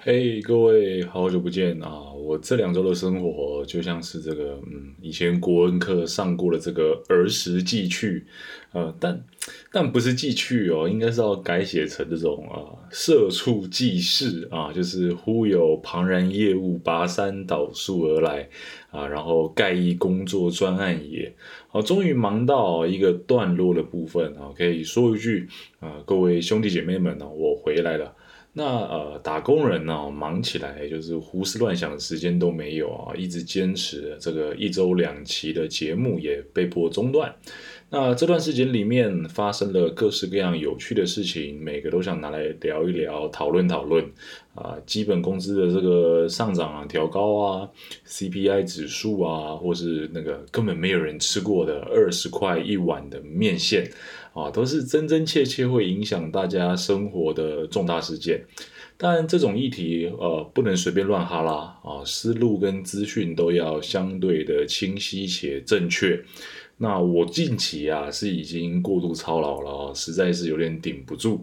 嘿，各位，好久不见啊！我这两周的生活就像是这个，嗯，以前国文课上过的这个儿时记趣，呃，但但不是记趣哦，应该是要改写成这种啊，社畜记事啊，就是忽有庞然业务拔山倒树而来啊，然后盖一工作专案也，好，终于忙到一个段落的部分啊，可以说一句啊，各位兄弟姐妹们呢，我回来了。那呃，打工人呢，忙起来就是胡思乱想的时间都没有啊，一直坚持这个一周两期的节目也被迫中断。那这段时间里面发生了各式各样有趣的事情，每个都想拿来聊一聊、讨论讨论啊。基本工资的这个上涨啊、调高啊，CPI 指数啊，或是那个根本没有人吃过的二十块一碗的面线啊，都是真真切切会影响大家生活的重大事件。但这种议题呃，不能随便乱哈拉啊，思路跟资讯都要相对的清晰且正确。那我近期啊是已经过度操劳了实在是有点顶不住，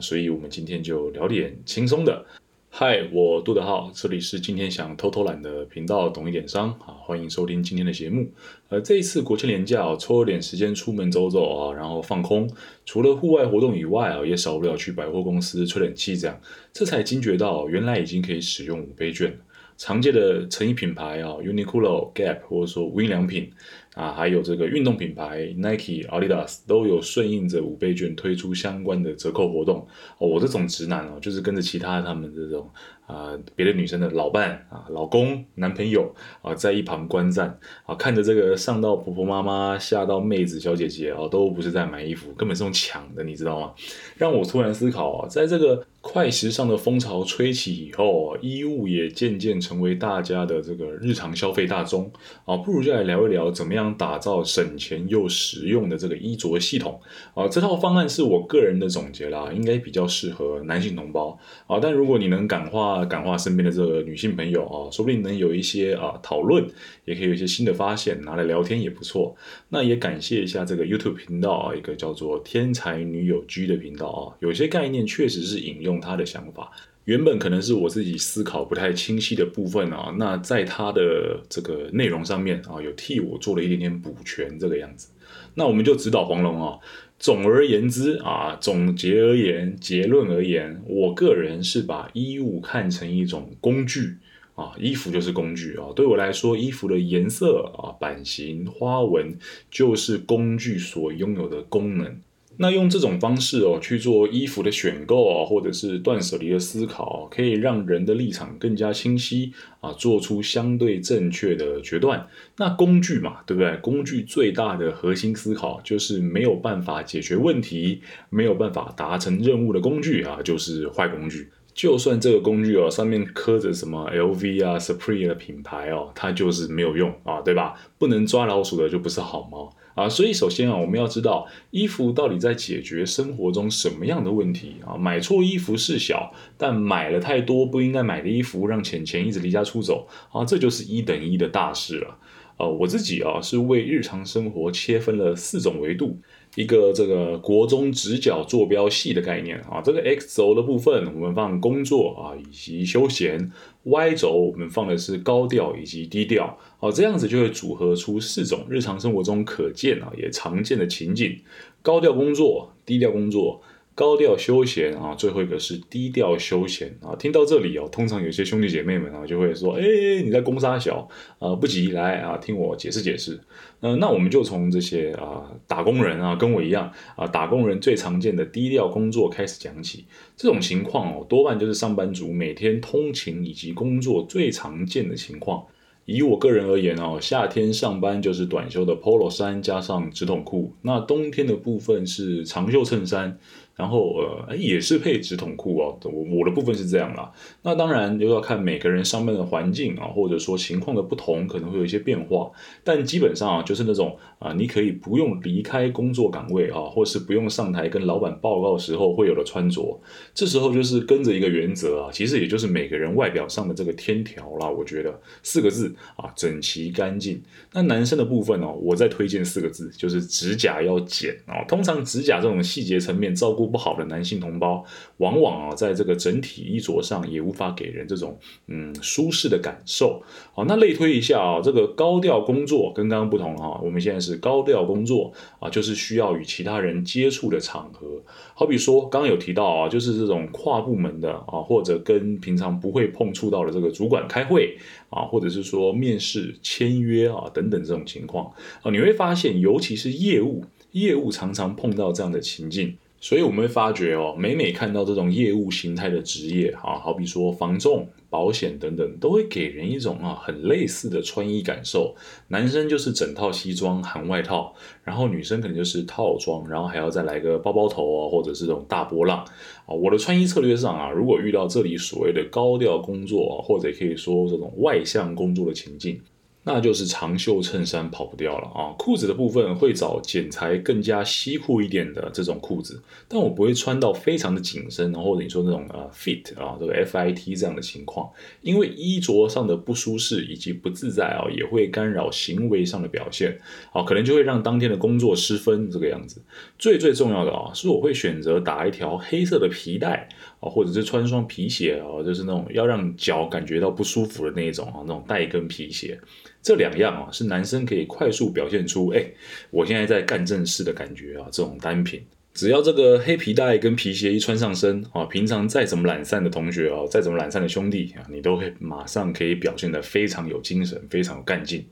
所以我们今天就聊点轻松的。嗨，我杜德浩，这里是今天想偷偷懒的频道，懂一点商啊，欢迎收听今天的节目。呃，这一次国庆连假，抽了点时间出门走走啊，然后放空，除了户外活动以外啊，也少不了去百货公司吹冷气这样，这才惊觉到原来已经可以使用五倍券。常见的成衣品牌啊，Uniqlo、Gap 或者说无印良品啊，还有这个运动品牌 Nike、Adidas 都有顺应着五倍券推出相关的折扣活动。哦，我这种直男哦，就是跟着其他他们这种啊，别的女生的老伴啊、老公、男朋友啊，在一旁观战啊，看着这个上到婆婆妈妈，下到妹子小姐姐啊，都不是在买衣服，根本是用抢的，你知道吗？让我突然思考啊，在这个。快时尚的风潮吹起以后，衣物也渐渐成为大家的这个日常消费大宗啊，不如就来聊一聊怎么样打造省钱又实用的这个衣着系统啊。这套方案是我个人的总结啦，应该比较适合男性同胞啊。但如果你能感化感化身边的这个女性朋友啊，说不定能有一些啊讨论，也可以有一些新的发现，拿来聊天也不错。那也感谢一下这个 YouTube 频道啊，一个叫做“天才女友居”的频道啊，有些概念确实是引用。他的想法原本可能是我自己思考不太清晰的部分啊，那在他的这个内容上面啊，有替我做了一点点补全这个样子。那我们就指导黄龙啊。总而言之啊，总结而言，结论而言，我个人是把衣物看成一种工具啊，衣服就是工具啊。对我来说，衣服的颜色啊、版型、花纹就是工具所拥有的功能。那用这种方式哦去做衣服的选购啊，或者是断舍离的思考，可以让人的立场更加清晰啊，做出相对正确的决断。那工具嘛，对不对？工具最大的核心思考就是没有办法解决问题、没有办法达成任务的工具啊，就是坏工具。就算这个工具哦上面刻着什么 LV 啊、Supreme 的品牌哦，它就是没有用啊，对吧？不能抓老鼠的就不是好猫。啊，所以首先啊，我们要知道衣服到底在解决生活中什么样的问题啊？买错衣服是小，但买了太多不应该买的衣服，让钱钱一直离家出走啊，这就是一等一的大事了。呃，我自己啊是为日常生活切分了四种维度。一个这个国中直角坐标系的概念啊，这个 X 轴的部分我们放工作啊以及休闲，Y 轴我们放的是高调以及低调，好，这样子就会组合出四种日常生活中可见啊也常见的情景：高调工作、低调工作。高调休闲啊，最后一个是低调休闲啊。听到这里哦，通常有些兄弟姐妹们啊就会说：“哎，你在攻杀小啊？不急，来啊，听我解释解释。”嗯，那我们就从这些啊打工人啊，跟我一样啊，打工人最常见的低调工作开始讲起。这种情况哦，多半就是上班族每天通勤以及工作最常见的情况。以我个人而言哦，夏天上班就是短袖的 Polo 衫加上直筒裤，那冬天的部分是长袖衬衫。然后呃，也是配直筒裤哦。我我的部分是这样啦。那当然又要看每个人上班的环境啊，或者说情况的不同，可能会有一些变化。但基本上啊，就是那种啊，你可以不用离开工作岗位啊，或是不用上台跟老板报告时候会有的穿着。这时候就是跟着一个原则啊，其实也就是每个人外表上的这个天条啦。我觉得四个字啊，整齐干净。那男生的部分哦，我再推荐四个字，就是指甲要剪啊。通常指甲这种细节层面照顾。不好的男性同胞，往往啊，在这个整体衣着上也无法给人这种嗯舒适的感受。好，那类推一下啊，这个高调工作跟刚刚不同哈，我们现在是高调工作啊，就是需要与其他人接触的场合。好比说，刚刚有提到啊，就是这种跨部门的啊，或者跟平常不会碰触到的这个主管开会啊，或者是说面试、签约啊等等这种情况啊，你会发现，尤其是业务，业务常常碰到这样的情境。所以我们会发觉哦，每每看到这种业务形态的职业啊，好比说房仲、保险等等，都会给人一种啊很类似的穿衣感受。男生就是整套西装含外套，然后女生可能就是套装，然后还要再来个包包头啊，或者是这种大波浪啊。我的穿衣策略上啊，如果遇到这里所谓的高调工作，或者可以说这种外向工作的情境。那就是长袖衬衫跑不掉了啊！裤子的部分会找剪裁更加西裤一点的这种裤子，但我不会穿到非常的紧身，或者你说那种呃 fit 啊，这个 F I T 这样的情况，因为衣着上的不舒适以及不自在啊，也会干扰行为上的表现，啊，可能就会让当天的工作失分这个样子。最最重要的啊，是我会选择打一条黑色的皮带啊，或者是穿双皮鞋啊，就是那种要让脚感觉到不舒服的那一种啊，那种带跟皮鞋。这两样啊，是男生可以快速表现出，哎，我现在在干正事的感觉啊，这种单品。只要这个黑皮带跟皮鞋一穿上身啊，平常再怎么懒散的同学啊，再怎么懒散的兄弟啊，你都会马上可以表现得非常有精神，非常有干劲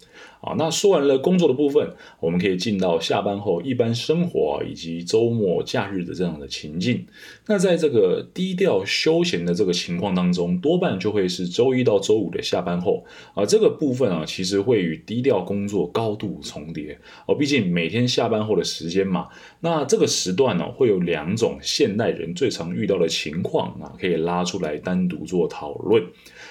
啊。那说完了工作的部分，我们可以进到下班后一般生活以及周末假日的这样的情境。那在这个低调休闲的这个情况当中，多半就会是周一到周五的下班后啊，这个部分啊，其实会与低调工作高度重叠哦。毕竟每天下班后的时间嘛，那这个时段呢。会有两种现代人最常遇到的情况啊，可以拉出来单独做讨论。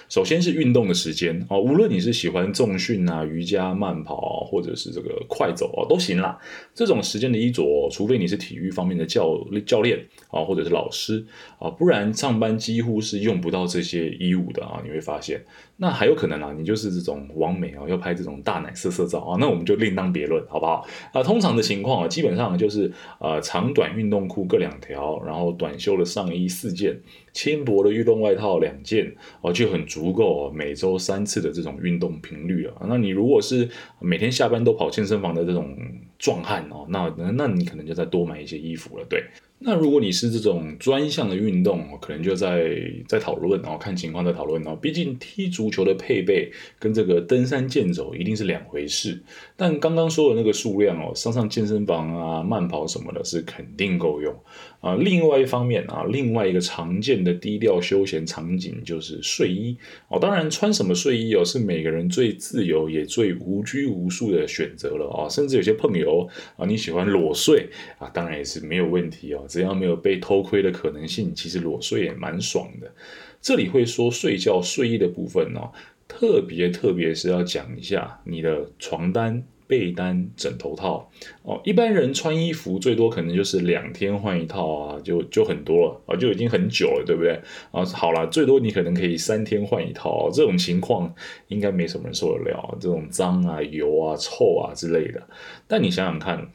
首先是运动的时间啊，无论你是喜欢重训啊、瑜伽、慢跑，或者是这个快走啊，都行啦。这种时间的衣着，除非你是体育方面的教教练啊，或者是老师啊，不然上班几乎是用不到这些衣物的啊。你会发现，那还有可能啊，你就是这种完美啊，要拍这种大奶色色照啊，那我们就另当别论，好不好？啊，通常的情况啊，基本上就是呃长短运动裤各两条，然后短袖的上衣四件。轻薄的运动外套两件哦，就很足够哦每周三次的这种运动频率了。那你如果是每天下班都跑健身房的这种壮汉哦，那那你可能就再多买一些衣服了，对。那如果你是这种专项的运动，可能就在在讨论，然后看情况再讨论哦。毕竟踢足球的配备跟这个登山健走一定是两回事。但刚刚说的那个数量哦，上上健身房啊、慢跑什么的，是肯定够用啊。另外一方面啊，另外一个常见的低调休闲场景就是睡衣哦。当然，穿什么睡衣哦，是每个人最自由也最无拘无束的选择了啊。甚至有些朋友啊，你喜欢裸睡啊，当然也是没有问题哦。只要没有被偷窥的可能性，其实裸睡也蛮爽的。这里会说睡觉睡衣的部分呢，特别特别是要讲一下你的床单、被单、枕头套哦。一般人穿衣服最多可能就是两天换一套啊，就就很多了啊，就已经很久了，对不对啊？好了，最多你可能可以三天换一套，这种情况应该没什么人受得了，这种脏啊、油啊、臭啊之类的。但你想想看。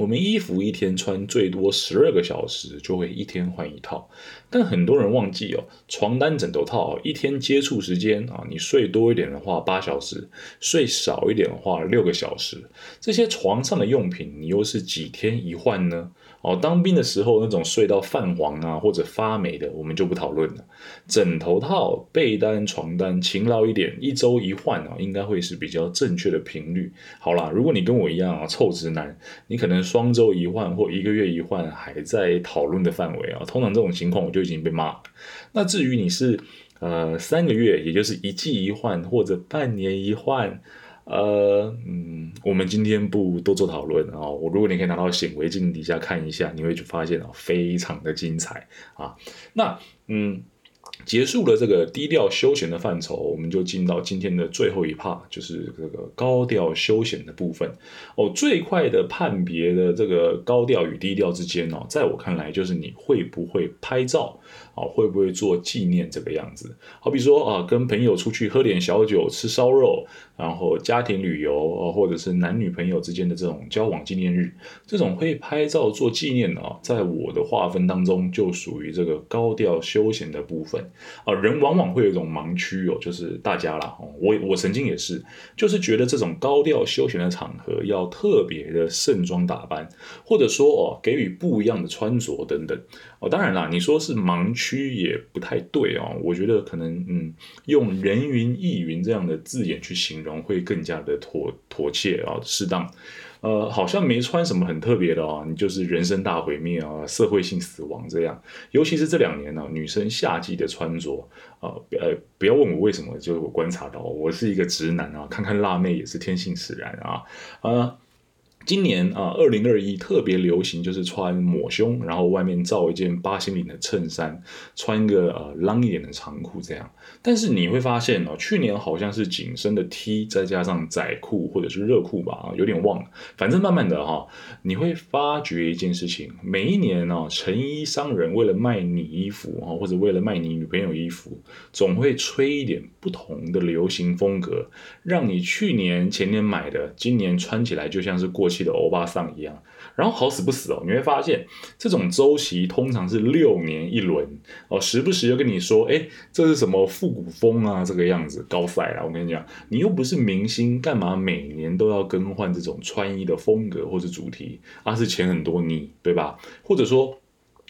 我们衣服一天穿最多十二个小时，就会一天换一套。但很多人忘记哦，床单、枕头套一天接触时间啊，你睡多一点的话八小时，睡少一点的话六个小时。这些床上的用品，你又是几天一换呢？哦，当兵的时候那种睡到泛黄啊或者发霉的，我们就不讨论了。枕头套、被单、床单，勤劳一点，一周一换啊，应该会是比较正确的频率。好啦，如果你跟我一样啊，臭直男，你可能双周一换或一个月一换还在讨论的范围啊。通常这种情况我就已经被骂了。那至于你是呃三个月，也就是一季一换或者半年一换。呃，嗯，我们今天不多做讨论啊。我如果你可以拿到显微镜底下看一下，你会去发现啊，非常的精彩啊。那，嗯，结束了这个低调休闲的范畴，我们就进到今天的最后一 part，就是这个高调休闲的部分。哦，最快的判别的这个高调与低调之间哦，在我看来就是你会不会拍照。啊，会不会做纪念这个样子？好比说啊，跟朋友出去喝点小酒、吃烧肉，然后家庭旅游啊，或者是男女朋友之间的这种交往纪念日，这种会拍照做纪念的啊，在我的划分当中就属于这个高调休闲的部分啊。人往往会有一种盲区哦，就是大家啦，我我曾经也是，就是觉得这种高调休闲的场合要特别的盛装打扮，或者说哦，给予不一样的穿着等等。哦，当然啦，你说是盲区也不太对哦。我觉得可能，嗯，用人云亦云这样的字眼去形容会更加的妥妥切啊，适当。呃，好像没穿什么很特别的哦，你就是人生大毁灭啊，社会性死亡这样。尤其是这两年呢，女生夏季的穿着啊，呃，不要问我为什么，就是我观察到，我是一个直男啊，看看辣妹也是天性使然啊，啊。今年啊，二零二一特别流行，就是穿抹胸，然后外面罩一件八星领的衬衫，穿一个呃 long 一点的长裤这样。但是你会发现哦，去年好像是紧身的 T 再加上仔裤或者是热裤吧，有点忘了。反正慢慢的哈，你会发觉一件事情，每一年呢，成衣商人为了卖你衣服啊，或者为了卖你女朋友衣服，总会吹一点不同的流行风格，让你去年前年买的，今年穿起来就像是过。期的欧巴桑一样，然后好死不死哦，你会发现这种周期通常是六年一轮哦，时不时又跟你说，哎，这是什么复古风啊，这个样子高赛啊，我跟你讲，你又不是明星，干嘛每年都要更换这种穿衣的风格或者主题？而是钱很多你对吧？或者说，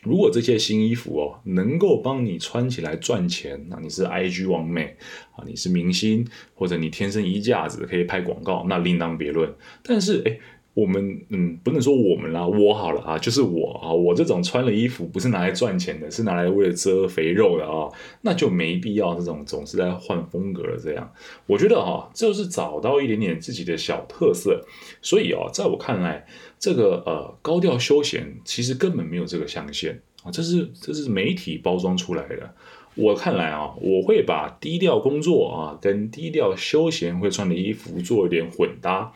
如果这些新衣服哦能够帮你穿起来赚钱，那你是 IG 王美啊，你是明星，或者你天生衣架子可以拍广告，那另当别论。但是哎。我们嗯，不能说我们啦，我好了啊，就是我啊，我这种穿了衣服不是拿来赚钱的，是拿来为了遮肥肉的啊，那就没必要这种总是在换风格了这样。我觉得哈，就是找到一点点自己的小特色。所以啊，在我看来，这个呃高调休闲其实根本没有这个象限啊，这是这是媒体包装出来的。我看来啊，我会把低调工作啊跟低调休闲会穿的衣服做一点混搭。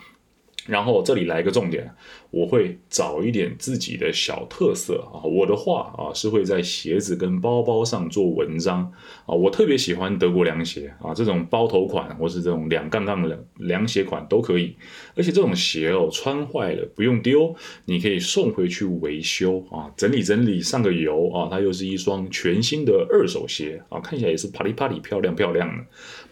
然后这里来一个重点。我会找一点自己的小特色啊，我的话啊是会在鞋子跟包包上做文章啊，我特别喜欢德国凉鞋啊，这种包头款或是这种两杠杠的凉鞋款都可以，而且这种鞋哦穿坏了不用丢，你可以送回去维修啊，整理整理上个油啊，它又是一双全新的二手鞋啊，看起来也是啪里啪里漂亮漂亮的。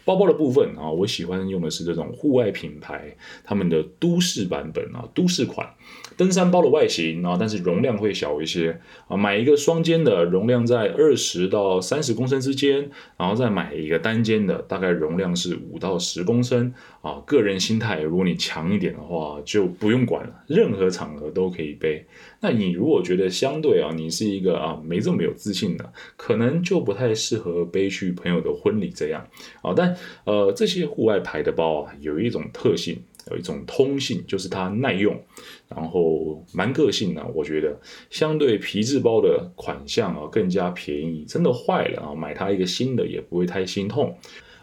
包包的部分啊，我喜欢用的是这种户外品牌他们的都市版本啊，都市款。登山包的外形啊，但是容量会小一些啊。买一个双肩的，容量在二十到三十公升之间，然后再买一个单肩的，大概容量是五到十公升啊。个人心态，如果你强一点的话，就不用管了，任何场合都可以背。那你如果觉得相对啊，你是一个啊没这么有自信的，可能就不太适合背去朋友的婚礼这样啊。但呃，这些户外牌的包啊，有一种特性。有一种通性，就是它耐用，然后蛮个性的。我觉得相对皮质包的款项啊更加便宜，真的坏了啊，买它一个新的也不会太心痛。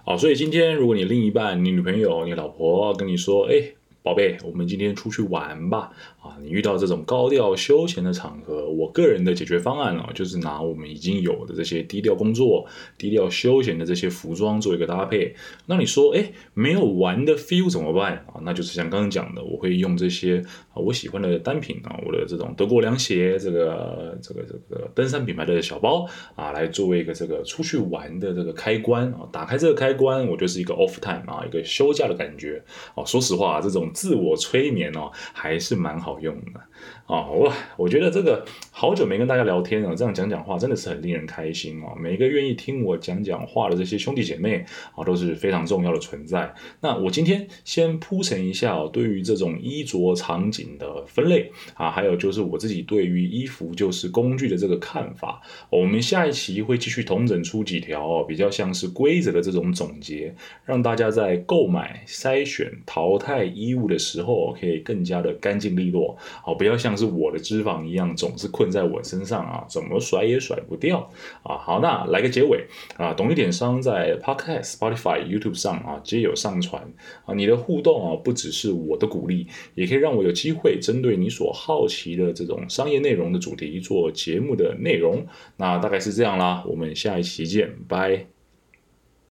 啊，所以今天如果你另一半、你女朋友、你老婆跟你说，哎。宝贝，我们今天出去玩吧！啊，你遇到这种高调休闲的场合，我个人的解决方案呢，就是拿我们已经有的这些低调工作、低调休闲的这些服装做一个搭配。那你说，哎，没有玩的 feel 怎么办啊？那就是像刚刚讲的，我会用这些我喜欢的单品啊，我的这种德国凉鞋，这个这个这个登山品牌的小包啊，来作为一个这个出去玩的这个开关啊。打开这个开关，我就是一个 off time 啊，一个休假的感觉哦。说实话，这种。自我催眠哦，还是蛮好用的啊！我我觉得这个好久没跟大家聊天了，这样讲讲话真的是很令人开心哦。每个愿意听我讲讲话的这些兄弟姐妹啊，都是非常重要的存在。那我今天先铺陈一下哦，对于这种衣着场景的分类啊，还有就是我自己对于衣服就是工具的这个看法。我们下一期会继续统整出几条比较像是规则的这种总结，让大家在购买、筛选、淘汰衣物的时候可以更加的干净利落。好，不要像是我的脂肪一样总是困在我身上啊，怎么甩也甩不掉啊。好，那来个结尾啊，懂一点商在 Podcast、Spotify、YouTube 上啊皆有上传啊，你的互动啊不只是我的鼓励，也可以让我有机机会针对你所好奇的这种商业内容的主题做节目的内容。那大概是这样啦，我们下一期见，拜。